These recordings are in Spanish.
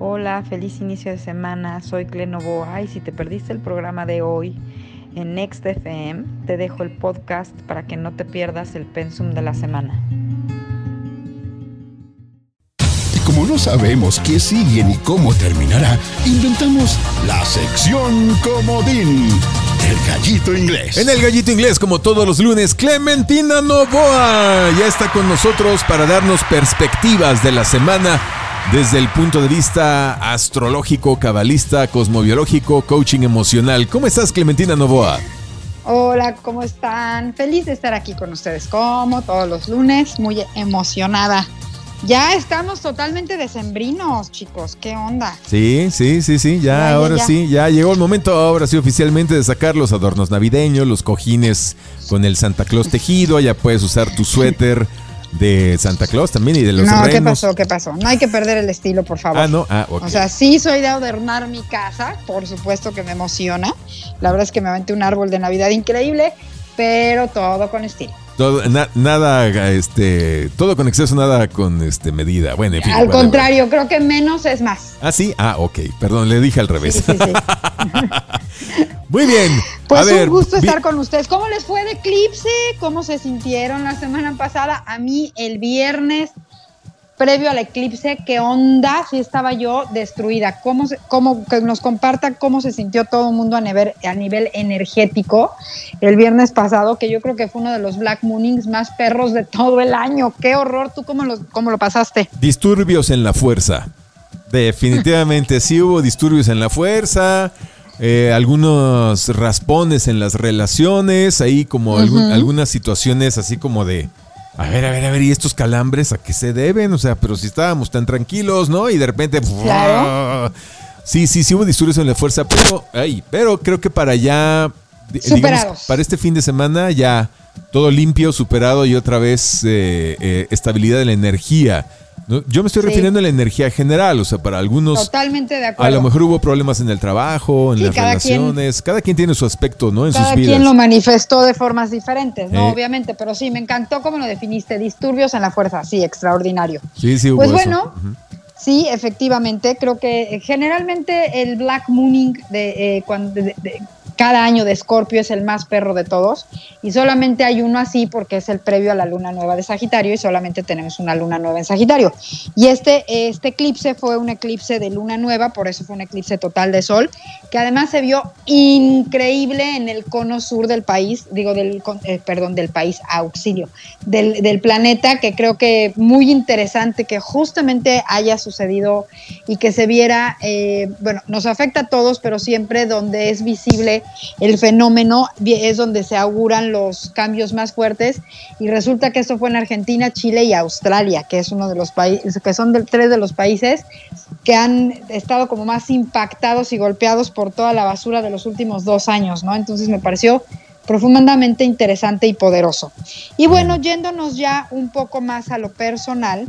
Hola, feliz inicio de semana. Soy Clenovoa y si te perdiste el programa de hoy en Next FM, te dejo el podcast para que no te pierdas el pensum de la semana. Y como no sabemos qué sigue ni cómo terminará, inventamos la sección Comodín. El gallito inglés. En el gallito inglés, como todos los lunes, Clementina Novoa ya está con nosotros para darnos perspectivas de la semana desde el punto de vista astrológico, cabalista, cosmobiológico, coaching emocional. ¿Cómo estás, Clementina Novoa? Hola, ¿cómo están? Feliz de estar aquí con ustedes como todos los lunes, muy emocionada. Ya estamos totalmente decembrinos, chicos. ¿Qué onda? Sí, sí, sí, sí. Ya, Ya, ya, ahora ya. sí, ya llegó el momento, ahora sí, oficialmente de sacar los adornos navideños, los cojines con el Santa Claus tejido. Ya puedes usar tu suéter de Santa Claus también y de los no, ¿qué renos. pasó? ¿Qué pasó? No hay que perder el estilo, por favor. Ah, no, ah, ok. O sea, sí soy de adornar mi casa, por supuesto que me emociona. La verdad es que me aventé un árbol de Navidad increíble, pero todo con estilo. Todo- na- nada, este, todo con exceso, nada con este medida. Bueno, en fin. Al contrario, creo que menos es más. Ah, sí, ah, ok. Perdón, le dije al revés. Sí, sí, sí. Muy bien. Pues A ver, un gusto estar con ustedes. ¿Cómo les fue de Eclipse? ¿Cómo se sintieron la semana pasada? A mí el viernes previo al eclipse, ¿qué onda? Si estaba yo destruida. ¿Cómo, se- cómo que nos compartan cómo se sintió todo el mundo a nivel, a nivel energético el viernes pasado, que yo creo que fue uno de los Black Moonings más perros de todo el año. ¡Qué horror! ¿Tú cómo lo, cómo lo pasaste? Disturbios en la fuerza. Definitivamente sí hubo disturbios en la fuerza. eh, algunos raspones en las relaciones, ahí como algún- algunas situaciones así como de, a ver, a ver, a ver, ¿y estos calambres a qué se deben? O sea, pero si estábamos tan tranquilos, ¿no? Y de repente... Claro. Sí, sí, sí hubo disturbios en la fuerza, pero, ay, pero creo que para ya, di- digamos, Superados. para este fin de semana ya todo limpio, superado y otra vez eh, eh, estabilidad de la energía. ¿No? Yo me estoy Sí. refiriendo a la energía general, o sea, para algunos Totalmente de a acuerdo. lo mejor hubo problemas en el trabajo, en Sí, las cada quien- relaciones, cada quien tiene su aspecto, ¿no? En Cada sus vidas. quien lo manifestó de formas diferentes, ¿no? Eh. Obviamente, pero sí, me encantó cómo lo definiste, disturbios en la fuerza, sí, extraordinario. Sí, sí hubo Pues eso. bueno. Sí, efectivamente, creo que eh, generalmente el Black Mooning de, eh, cuando, de- de- cada año de Escorpio es el más perro de todos y solamente hay uno así porque es el previo a la luna nueva de Sagitario y solamente tenemos una luna nueva en Sagitario. Y este, este eclipse fue un eclipse de luna nueva, por eso fue un eclipse total de sol, que además se vio increíble en el cono sur del país, digo, del, eh, perdón, del país, auxilio, del, del planeta, que creo que muy interesante que justamente haya sucedido y que se viera, eh, bueno, nos afecta a todos, pero siempre donde es visible el fenómeno es donde se auguran los cambios más fuertes y resulta que esto fue en Argentina, Chile y Australia, que es uno de los países, que son de, tres de los países que han estado como más impactados y golpeados por toda la basura de los últimos dos años, ¿no? Entonces me pareció profundamente interesante y poderoso. Y bueno, yéndonos ya un poco más a lo personal,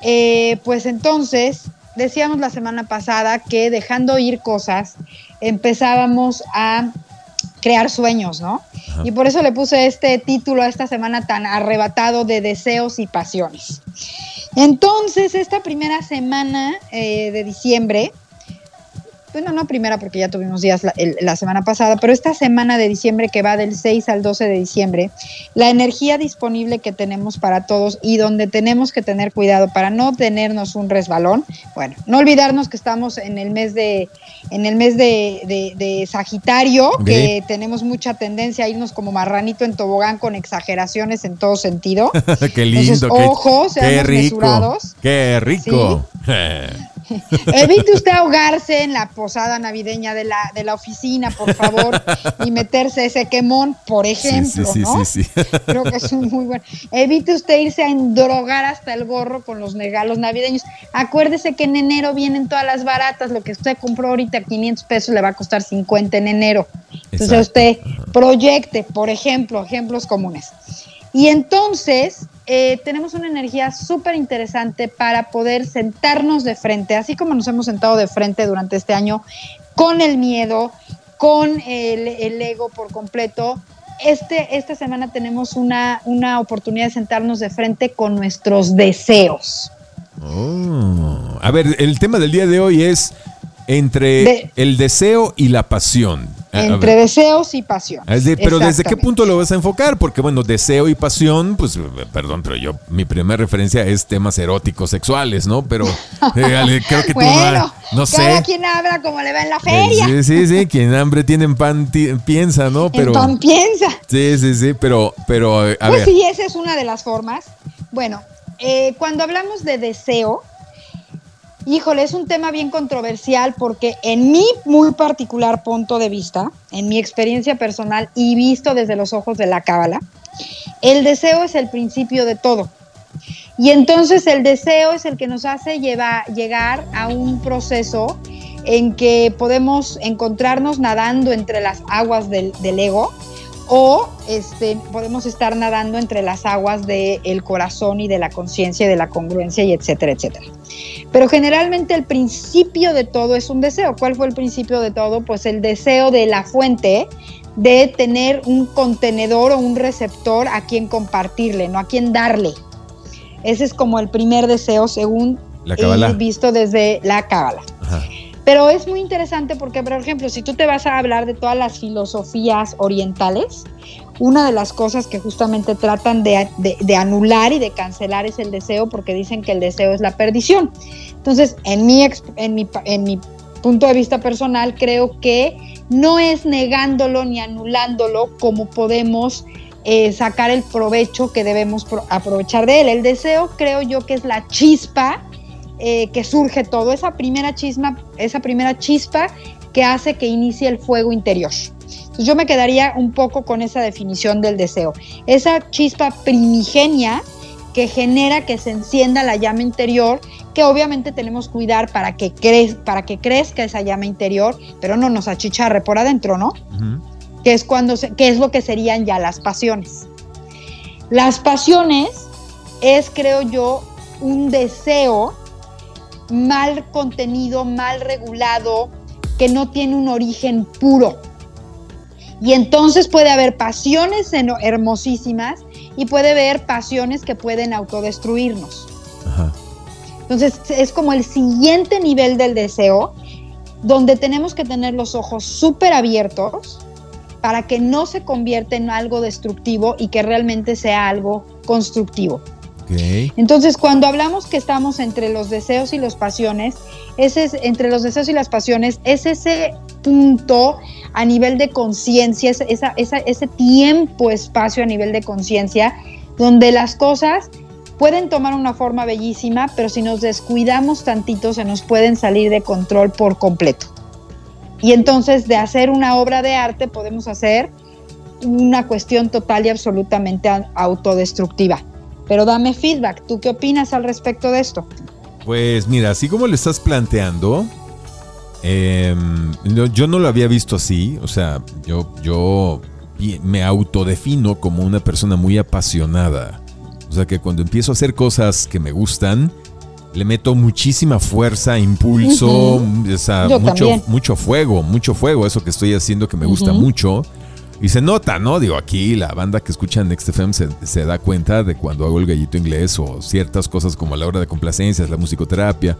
eh, pues entonces decíamos la semana pasada que dejando ir cosas empezábamos a crear sueños, ¿no? Ajá. Y por eso le puse este título a esta semana tan arrebatado de deseos y pasiones. Entonces, esta primera semana eh, de diciembre, bueno, no primera porque ya tuvimos días la, el- la semana pasada, pero esta semana de diciembre que va del 6 al 12 de diciembre, la energía disponible que tenemos para todos y donde tenemos que tener cuidado para no tenernos un resbalón, bueno, no olvidarnos que estamos en el mes de, en el mes de, de- de Sagitario, que tenemos mucha tendencia a irnos como marranito en tobogán con exageraciones en todo sentido. qué lindo, Entonces, qué, ojo, qué seamos rico, mesurados. qué rico. Evite usted ahogarse en la posada navideña de la, de la oficina, por favor, y meterse ese quemón, por ejemplo, sí, sí, ¿no? sí, sí. Creo que es un muy bueno. Evite usted irse a endrogar hasta el gorro con los regalos navideños. Acuérdese que en enero vienen todas las baratas. Lo que usted compró ahorita 500 pesos le va a costar 50 en enero. Entonces Exacto. usted proyecte, por ejemplo, ejemplos comunes. Y entonces eh, tenemos una energía súper interesante para poder sentarnos de frente, así como nos hemos sentado de frente durante este año, con el miedo, con el, ego por completo. Este, esta semana tenemos una, una oportunidad de sentarnos de frente con nuestros deseos. Oh, A ver, el tema del día de hoy es entre el deseo y la pasión. Entre deseos y pasión. pero ¿desde qué punto lo vas a enfocar? Porque bueno, deseo y pasión, pues perdón, pero yo, mi primera referencia es temas eróticos sexuales, ¿no? Pero eh, creo que bueno, tú no, sé. Cada quien habla como le va en la feria. Sí, sí, sí, quien hambre tiene en pan piensa, ¿no? Pero, en pan piensa. Sí, sí, sí, pero, pero a pues sí, esa es una de las formas. Bueno, eh, cuando hablamos de deseo, Híjole, es un tema bien controversial porque en mi muy particular punto de vista, en mi experiencia personal y visto desde los ojos de la cábala, el deseo es el principio de todo. Y entonces el deseo es el que nos hace llegar a un proceso en que podemos encontrarnos nadando entre las aguas del, del ego o este, podemos estar nadando entre las aguas del corazón y de la conciencia y de la congruencia y etcétera, etcétera. Pero generalmente el principio de todo es un deseo. ¿Cuál fue el principio de todo? Pues el deseo de la fuente de tener un contenedor o un receptor a quien compartirle, no a quien darle. Ese es como el primer deseo según he visto desde la cábala. Pero es muy interesante porque, por ejemplo, si tú te vas a hablar de todas las filosofías orientales, una de las cosas que justamente tratan de, anular y de cancelar es el deseo porque dicen que el deseo es la perdición. Entonces, en mi, en mi, en mi punto de vista personal, creo que no es negándolo ni anulándolo como podemos eh, sacar el provecho que debemos aprovechar de él. El deseo creo yo que es la chispa eh, que surge todo, esa primera chisma, esa primera chispa que hace que inicie el fuego interior. Entonces yo me quedaría un poco con esa definición del deseo. Esa chispa primigenia que genera que se encienda la llama interior, que obviamente tenemos que cuidar para que, para que crezca esa llama interior, pero no nos achicharre por adentro, ¿no? Que es cuando que es lo que serían ya las pasiones. Las pasiones es, creo yo, un deseo mal contenido, mal regulado, que no tiene un origen puro. Y entonces puede haber pasiones hermosísimas y puede haber pasiones que pueden autodestruirnos. Entonces es como el siguiente nivel del deseo, donde tenemos que tener los ojos súper abiertos para que no se convierta en algo destructivo y que realmente sea algo constructivo. Entonces, cuando hablamos que estamos entre los deseos y las pasiones, ese es, entre los deseos y las pasiones, es ese punto a nivel de conciencia, ese tiempo, espacio a nivel de conciencia, donde las cosas pueden tomar una forma bellísima, pero si nos descuidamos tantito, se nos pueden salir de control por completo. Y entonces, de hacer una obra de arte, podemos hacer una cuestión total y absolutamente autodestructiva. Pero dame feedback, ¿tú qué opinas al respecto de esto? Pues mira, así como lo estás planteando, em, yo no lo había visto así, o sea, yo, yo me autodefino como una persona muy apasionada. O sea que cuando empiezo a hacer cosas que me gustan, le meto muchísima fuerza, impulso, mucho, mucho fuego, mucho fuego, eso que estoy haciendo que me gusta mucho. Y se nota, ¿no? Digo, aquí la banda que escucha NextFM se, se da cuenta de cuando hago el gallito inglés o ciertas cosas como la hora de complacencias, la musicoterapia,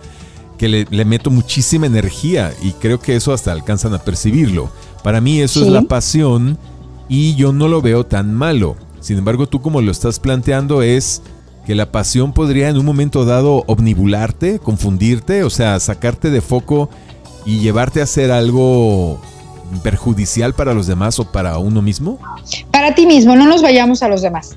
que le, meto muchísima energía y creo que eso hasta alcanzan a percibirlo. Para mí eso es la pasión y yo no lo veo tan malo. Sin embargo, tú como lo estás planteando es que la pasión podría en un momento dado omnibularte, confundirte, o sea, sacarte de foco y llevarte a hacer algo perjudicial para los demás o para uno mismo? Para ti mismo, no nos vayamos a los demás.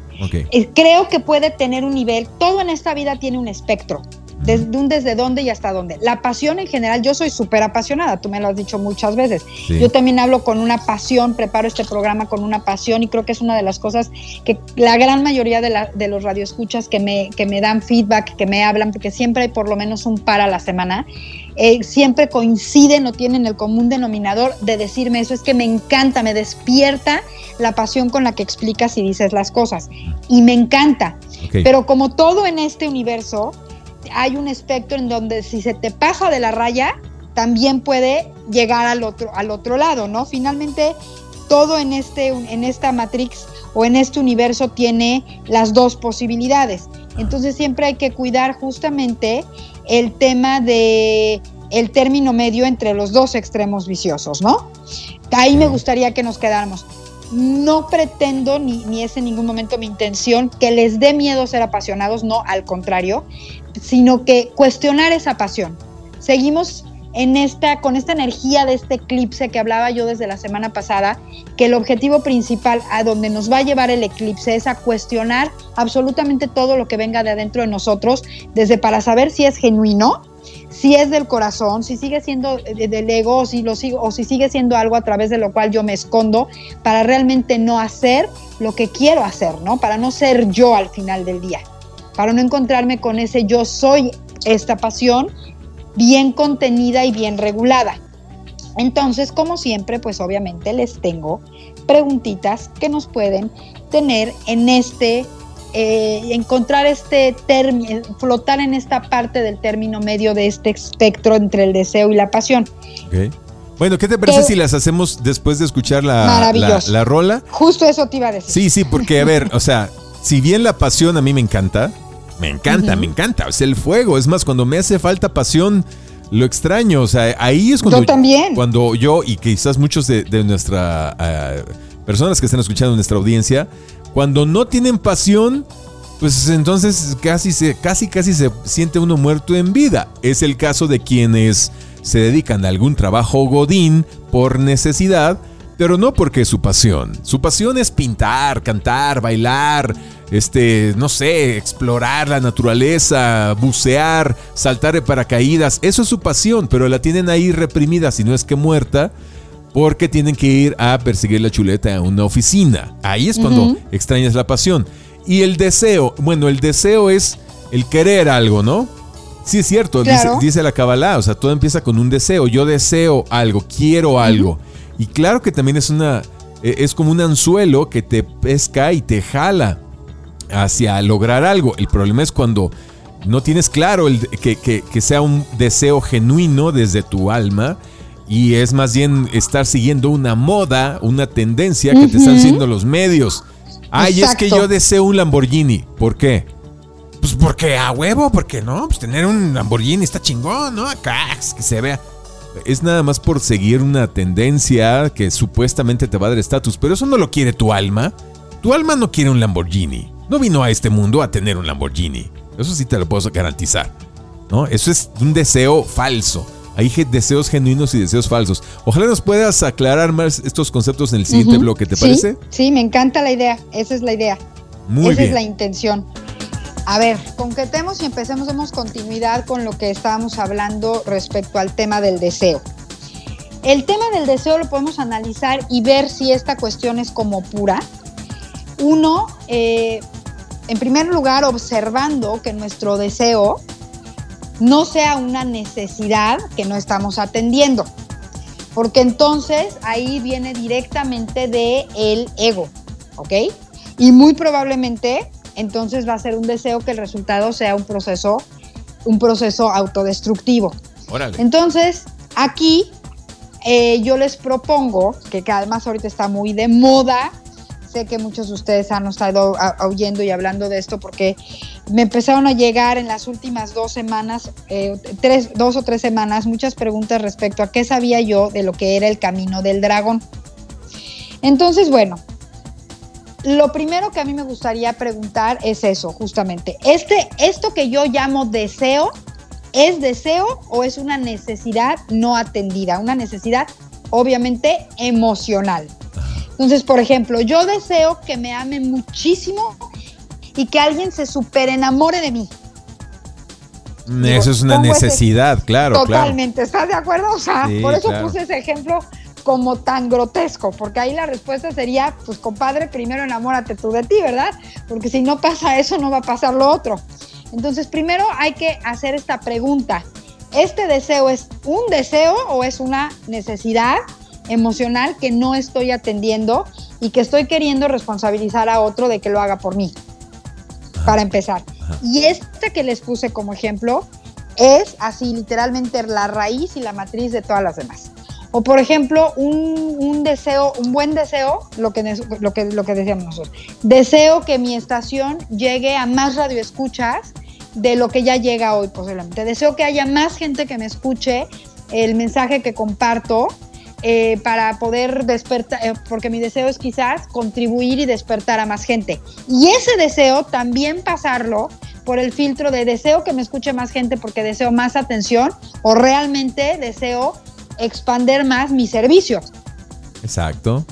Eh, creo que puede tener un nivel, todo en esta vida tiene un espectro. Desde un desde dónde y hasta dónde. La pasión en general, yo soy súper apasionada, tú me lo has dicho muchas veces. Yo también hablo con una pasión, preparo este programa con una pasión y creo que es una de las cosas que la gran mayoría de, la, de los radioescuchas que me, que me dan feedback, que me hablan, porque siempre hay por lo menos un par a la semana, eh, siempre coinciden o tienen el común denominador de decirme eso, es que me encanta, me despierta la pasión con la que explicas y dices las cosas. Y me encanta. Pero como todo en este universo, hay un espectro en donde si se te pasa de la raya, también puede llegar al otro, al otro lado, ¿no? Finalmente, todo en, este, en esta Matrix o en este universo tiene las dos posibilidades. Entonces siempre hay que cuidar justamente el tema de el término medio entre los dos extremos viciosos, ¿no? Ahí me gustaría que nos quedáramos. No pretendo, ni, ni es en ningún momento mi intención, que les dé miedo ser apasionados, no, al contrario, sino que cuestionar esa pasión. Seguimos en esta, con esta energía de este eclipse que hablaba yo desde la semana pasada, que el objetivo principal a donde nos va a llevar el eclipse es a cuestionar absolutamente todo lo que venga de adentro de nosotros, desde para saber si es genuino, si es del corazón, si sigue siendo del ego o si, lo o si sigue siendo algo a través de lo cual yo me escondo para realmente no hacer lo que quiero hacer, ¿no? Para no ser yo al final del día, para no encontrarme con ese yo soy esta pasión bien contenida y bien regulada. Entonces, como siempre, pues obviamente les tengo preguntitas que nos pueden tener en este, eh, encontrar este término, flotar en esta parte del término medio de este espectro entre el deseo y la pasión. Bueno, ¿qué te parece si las hacemos después de escuchar la, la, rola? Justo eso te iba a decir. Sí, sí, porque a ver, o sea, si bien la pasión a mí me encanta, me encanta, me encanta. Es el fuego. Es más, cuando me hace falta pasión, lo extraño. O sea, ahí es cuando. Yo también. Cuando yo, y quizás muchos de, de nuestra. Eh, personas que están escuchando en nuestra audiencia, cuando no tienen pasión, pues entonces casi, se, casi, casi se siente uno muerto en vida. Es el caso de quienes se dedican a algún trabajo godín por necesidad pero no porque es su pasión. Su pasión es pintar, cantar, bailar, este, no sé, explorar la naturaleza, bucear, saltar de paracaídas. Eso es su pasión, pero la tienen ahí reprimida, si no es que muerta, porque tienen que ir a perseguir la chuleta a una oficina. Ahí es cuando extrañas la pasión. Y el deseo, bueno, el deseo es el querer algo, ¿no? Sí, es cierto, dice, la Kabbalah, o sea, todo empieza con un deseo. Yo deseo algo, quiero algo. Y claro que también es una. E, es como un anzuelo que te pesca y te jala hacia lograr algo. El problema es cuando no tienes claro el, que, que, sea un deseo genuino desde tu alma y es más bien estar siguiendo una moda, una tendencia que te están haciendo los medios. Ay, es que yo deseo un Lamborghini. ¿Por qué? Pues porque a huevo, porque no, pues tener un Lamborghini está chingón, ¿no? Acá, que se vea es nada más por seguir una tendencia que supuestamente te va a dar estatus, pero eso no lo quiere tu alma. Tu alma no quiere un Lamborghini. No vino a este mundo a tener un Lamborghini. Eso sí te lo puedo garantizar. ¿no? Eso es un deseo falso. Hay deseos genuinos y deseos falsos. Ojalá nos puedas aclarar más estos conceptos en el siguiente bloque, ¿te parece? Sí, me encanta la idea. Esa es la idea. Muy Esa es la intención. A ver, concretemos y empecemos, demos continuidad con lo que estábamos hablando respecto al tema del deseo. El tema del deseo lo podemos analizar y ver si esta cuestión es como pura. Uno, eh, en primer lugar, observando que nuestro deseo no sea una necesidad que no estamos atendiendo, porque entonces ahí viene directamente de el ego, ¿ok? Y muy probablemente entonces va a ser un deseo que el resultado sea un proceso, un proceso autodestructivo. Entonces, aquí eh, yo les propongo, que además ahorita está muy de moda, sé que muchos de ustedes han estado oyendo y hablando de esto porque me empezaron a llegar en las últimas dos semanas, eh, tres, dos o tres semanas, muchas preguntas respecto a qué sabía yo de lo que era el camino del dragón. Entonces, bueno, lo primero que a mí me gustaría preguntar es eso, justamente. Este, esto que yo llamo deseo, ¿es deseo o es una necesidad no atendida? Una necesidad obviamente emocional. Entonces, por ejemplo, yo deseo que me ame muchísimo y que alguien se super enamore de mí. Eso es una necesidad, claro. Totalmente, ¿estás de acuerdo? O sea, por eso puse ese ejemplo como tan grotesco, porque ahí la respuesta sería, pues compadre, primero enamórate tú de ti, ¿verdad? Porque si no pasa eso, no va a pasar lo otro. Entonces, primero hay que hacer esta pregunta. ¿Este deseo es un deseo o es una necesidad emocional que no estoy atendiendo y que estoy queriendo responsabilizar a otro de que lo haga por mí? Para empezar. Y esta que les puse como ejemplo es así literalmente la raíz y la matriz de todas las demás. O por ejemplo, un, deseo, un buen deseo, lo que, lo, que, lo que decíamos nosotros, deseo que mi estación llegue a más radioescuchas de lo que ya llega hoy posiblemente. Deseo que haya más gente que me escuche el mensaje que comparto eh, para poder despertar, eh, porque mi deseo es quizás contribuir y despertar a más gente. Y ese deseo también pasarlo por el filtro de deseo que me escuche más gente porque deseo más atención o realmente deseo expander más mi servicio. Exacto.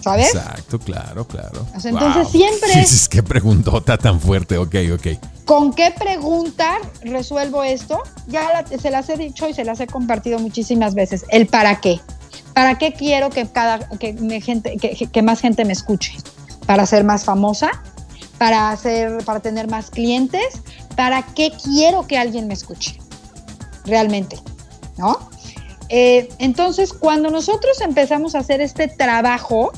¿Sabes? Exacto, claro, claro. entonces siempre... Es que preguntota tan fuerte, ok, ok. ¿Con qué pregunta resuelvo esto? Ya se las he dicho y se las he compartido muchísimas veces. El para qué. ¿Para qué quiero que, cada, que, gente, que, más gente me escuche? ¿Para ser más famosa? ¿Para, hacer, ¿Para tener más clientes? ¿Para qué quiero que alguien me escuche? Realmente, ¿no? Eh, entonces, cuando nosotros empezamos a hacer este trabajo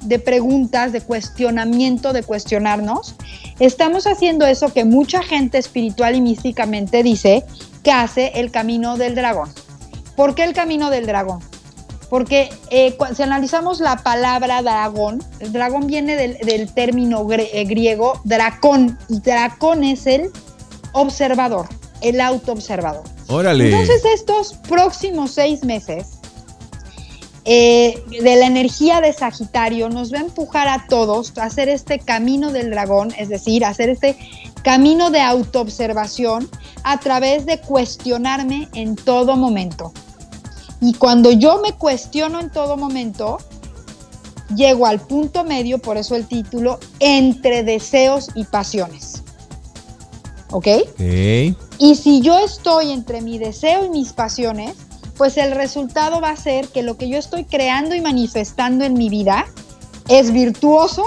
de preguntas, de cuestionamiento, de cuestionarnos, estamos haciendo eso que mucha gente espiritual y místicamente dice que hace el camino del dragón. ¿Por qué el camino del dragón? Porque eh, si analizamos la palabra dragón, el dragón viene del, término eh, griego dracón, y dracón es el observador, el autoobservador. Órale. Entonces estos próximos seis meses eh, de la energía de Sagitario nos va a empujar a todos a hacer este camino del dragón, es decir, a hacer este camino de autoobservación a través de cuestionarme en todo momento. Y cuando yo me cuestiono en todo momento, llego al punto medio, por eso el título, entre deseos y pasiones. ¿Ok? Y si yo estoy entre mi deseo y mis pasiones, pues el resultado va a ser que lo que yo estoy creando y manifestando en mi vida es virtuoso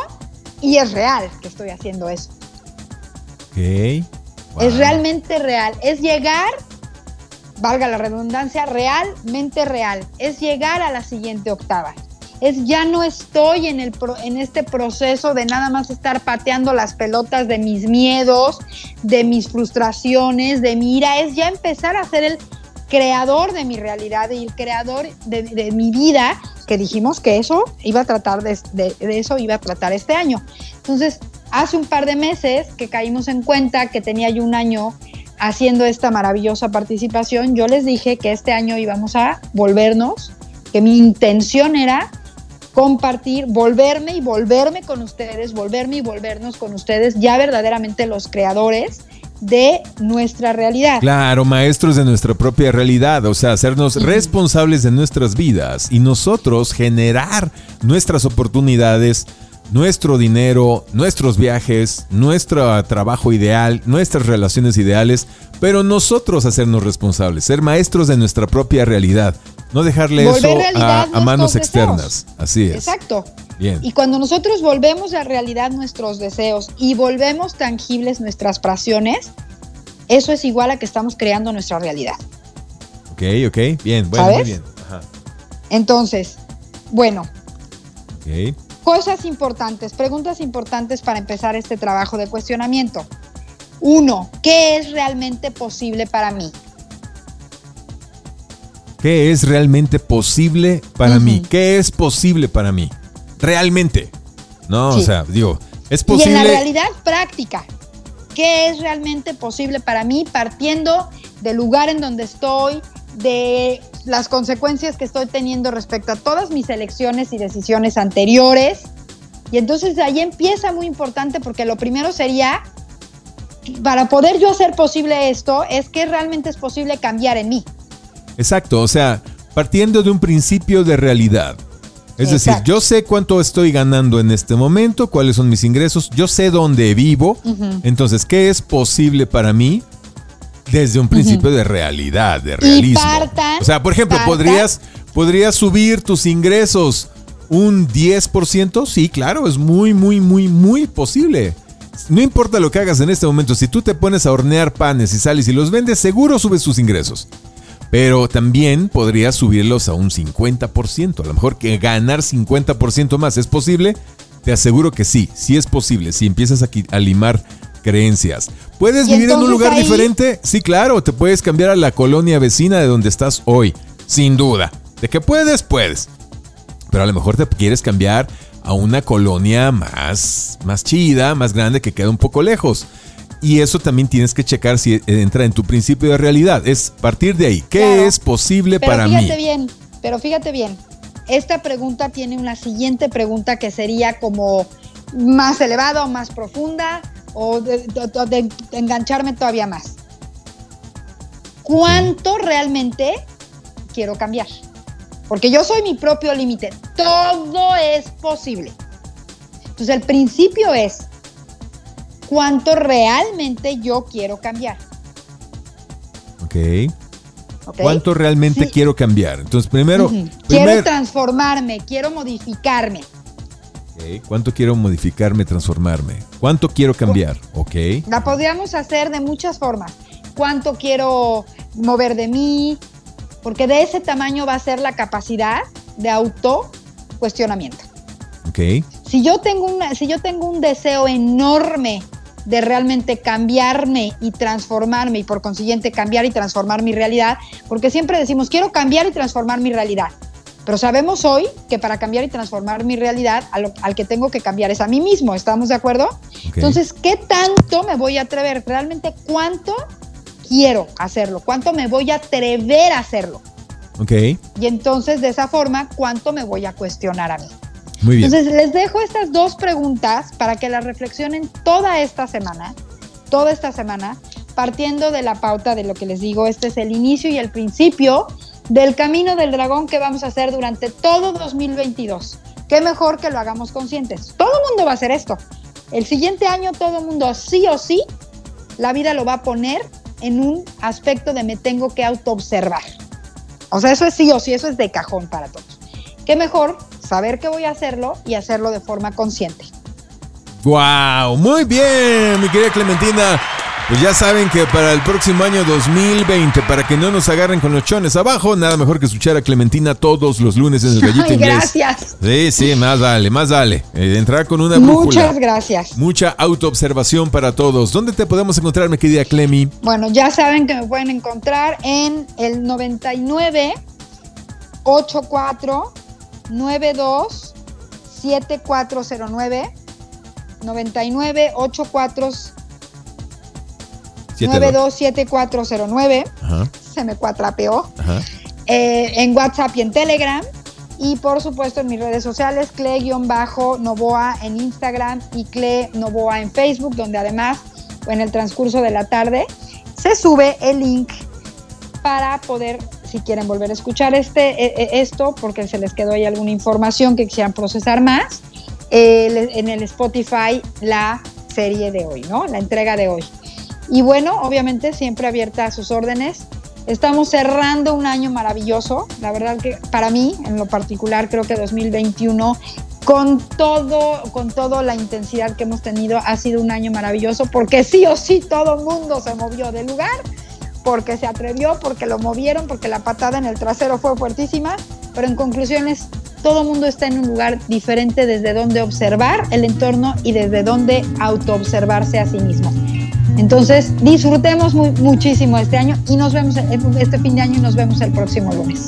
y es real que estoy haciendo eso. Ok. Es realmente real. Es llegar valga la redundancia, realmente real. Es llegar a la siguiente octava. Es ya no estoy en, el en este proceso de nada más estar pateando las pelotas de mis miedos, de mis frustraciones, de mi ira. Es ya empezar a ser el creador de mi realidad y el creador de, mi vida, que dijimos que eso iba a tratar de, de eso iba a tratar este año. Entonces, hace un par de meses que caímos en cuenta que tenía yo un año haciendo esta maravillosa participación, yo les dije que este año íbamos a volvernos, que mi intención era compartir, volverme y volverme con ustedes, volverme y volvernos con ustedes, ya verdaderamente los creadores de nuestra realidad. Claro, maestros de nuestra propia realidad, o sea, hacernos responsables de nuestras vidas y nosotros generar nuestras oportunidades nuestro dinero, nuestros viajes, nuestro trabajo ideal, nuestras relaciones ideales, pero nosotros hacernos responsables, ser maestros de nuestra propia realidad, no dejarle eso a, manos externas. Así es. Exacto. Bien. Y cuando nosotros volvemos a realidad nuestros deseos y volvemos tangibles nuestras pasiones, eso es igual a que estamos creando nuestra realidad. Ok, ok, bien, bueno, muy bien. Entonces, bueno. Ok. Cosas importantes, preguntas importantes para empezar este trabajo de cuestionamiento. Uno, ¿qué es realmente posible para mí? ¿Qué es realmente posible para mí? ¿Qué es posible para mí? Realmente. No, o sea, digo, es posible. Y en la realidad práctica, ¿qué es realmente posible para mí partiendo del lugar en donde estoy, de las consecuencias que estoy teniendo respecto a todas mis elecciones y decisiones anteriores. Y entonces ahí empieza muy importante porque lo primero sería, para poder yo hacer posible esto, es que realmente es posible cambiar en mí. Exacto, o sea, partiendo de un principio de realidad. Es decir, yo sé cuánto estoy ganando en este momento, cuáles son mis ingresos, yo sé dónde vivo, entonces, ¿qué es posible para mí? desde un principio de realidad, de realismo. o sea, por ejemplo, ¿podrías, ¿podrías subir tus ingresos un 10%? Sí, claro, es muy, muy, muy, muy posible. No importa lo que hagas en este momento, si tú te pones a hornear panes y sales y los vendes, seguro subes tus ingresos. Pero también podrías subirlos a un 50%. A lo mejor que ganar 50% más es posible. Te aseguro que sí, sí es posible. Si empiezas a, a limar creencias. ¿Puedes vivir en un lugar diferente? Sí, claro, te puedes cambiar a la colonia vecina de donde estás hoy, sin duda. De que puedes, puedes. Pero a lo mejor te quieres cambiar a una colonia más, más chida, más grande, que queda un poco lejos. Y eso también tienes que checar si entra en tu principio de realidad. Es partir de ahí. ¿Qué Claro. es posible Pero para mí? fíjate bien, pero fíjate bien. Esta pregunta tiene una siguiente pregunta que sería como más elevada o más profunda o de, de- de- de engancharme todavía más. ¿Cuánto realmente quiero cambiar? Porque yo soy mi propio límite. Todo es posible. Entonces el principio es cuánto realmente yo quiero cambiar. Ok. ¿ok? ¿Cuánto realmente Sí. quiero cambiar? Entonces, primero. Quiero primer- transformarme, quiero modificarme. ¿Cuánto quiero modificarme, transformarme? ¿Cuánto quiero cambiar? Ok. La podríamos hacer de muchas formas. ¿Cuánto quiero mover de mí? Porque de ese tamaño va a ser la capacidad de auto cuestionamiento. Ok. Si yo tengo una, si yo tengo un deseo enorme de realmente cambiarme y transformarme y por consiguiente cambiar y transformar mi realidad, porque siempre decimos quiero cambiar y transformar mi realidad. Pero sabemos hoy que para cambiar y transformar mi realidad, al que tengo que cambiar es a mí mismo, ¿estamos de acuerdo? Entonces, ¿qué tanto me voy a atrever? ¿Realmente cuánto quiero hacerlo? ¿Cuánto me voy a atrever a hacerlo? ok. Y entonces, de esa forma, ¿cuánto me voy a cuestionar a mí? Muy bien. Entonces, les dejo estas dos preguntas para que las reflexionen toda esta semana, toda esta semana, partiendo de la pauta de lo que les digo, este es el inicio y el principio del camino del dragón que vamos a hacer durante todo 2022. Qué mejor que lo hagamos conscientes. Todo el mundo va a hacer esto. El siguiente año todo el mundo sí o sí, la vida lo va a poner en un aspecto de me tengo que autoobservar. O sea, eso es sí o sí, eso es de cajón para todos. Qué mejor saber que voy a hacerlo y hacerlo de forma consciente. ¡Wow! Muy bien, mi querida Clementina. Pues ya saben que para el próximo año 2020, para que no nos agarren con los chones abajo, nada mejor que escuchar a Clementina todos los lunes en el gallito Ay, inglés. gracias. Sí, sí, más vale, más vale. Eh, entrar con una brújula. Muchas gracias. Mucha autoobservación para todos. ¿Dónde te podemos encontrar, mi querida Clemi? Bueno, ya saben que me pueden encontrar en el 99 84 92 7409 99 84 Siete, 927409 Ajá, se me cuatrapeó ajá. eh, en WhatsApp y en Telegram. Y por supuesto en mis redes sociales, Cle-Novoa en Instagram y Cle Novoa en Facebook, donde además en el transcurso de la tarde se sube el link para poder, si quieren volver a escuchar este, eh, eh, esto, porque se les quedó ahí alguna información que quisieran procesar más, en el Spotify la serie de hoy, ¿no? La entrega de hoy. Y bueno, obviamente siempre abierta a sus órdenes. Estamos cerrando un año maravilloso. La verdad que para mí, en lo particular, creo que 2021, con todo, con toda la intensidad que hemos tenido, ha sido un año maravilloso porque sí o sí todo el mundo se movió del lugar, porque se atrevió, porque lo movieron, porque la patada en el trasero fue fuertísima. Pero en conclusiones, todo mundo está en un lugar diferente desde donde observar el entorno y desde donde autoobservarse a sí mismo. Entonces, disfrutemos muchísimo este año y nos vemos el- este fin de año y nos vemos el próximo lunes.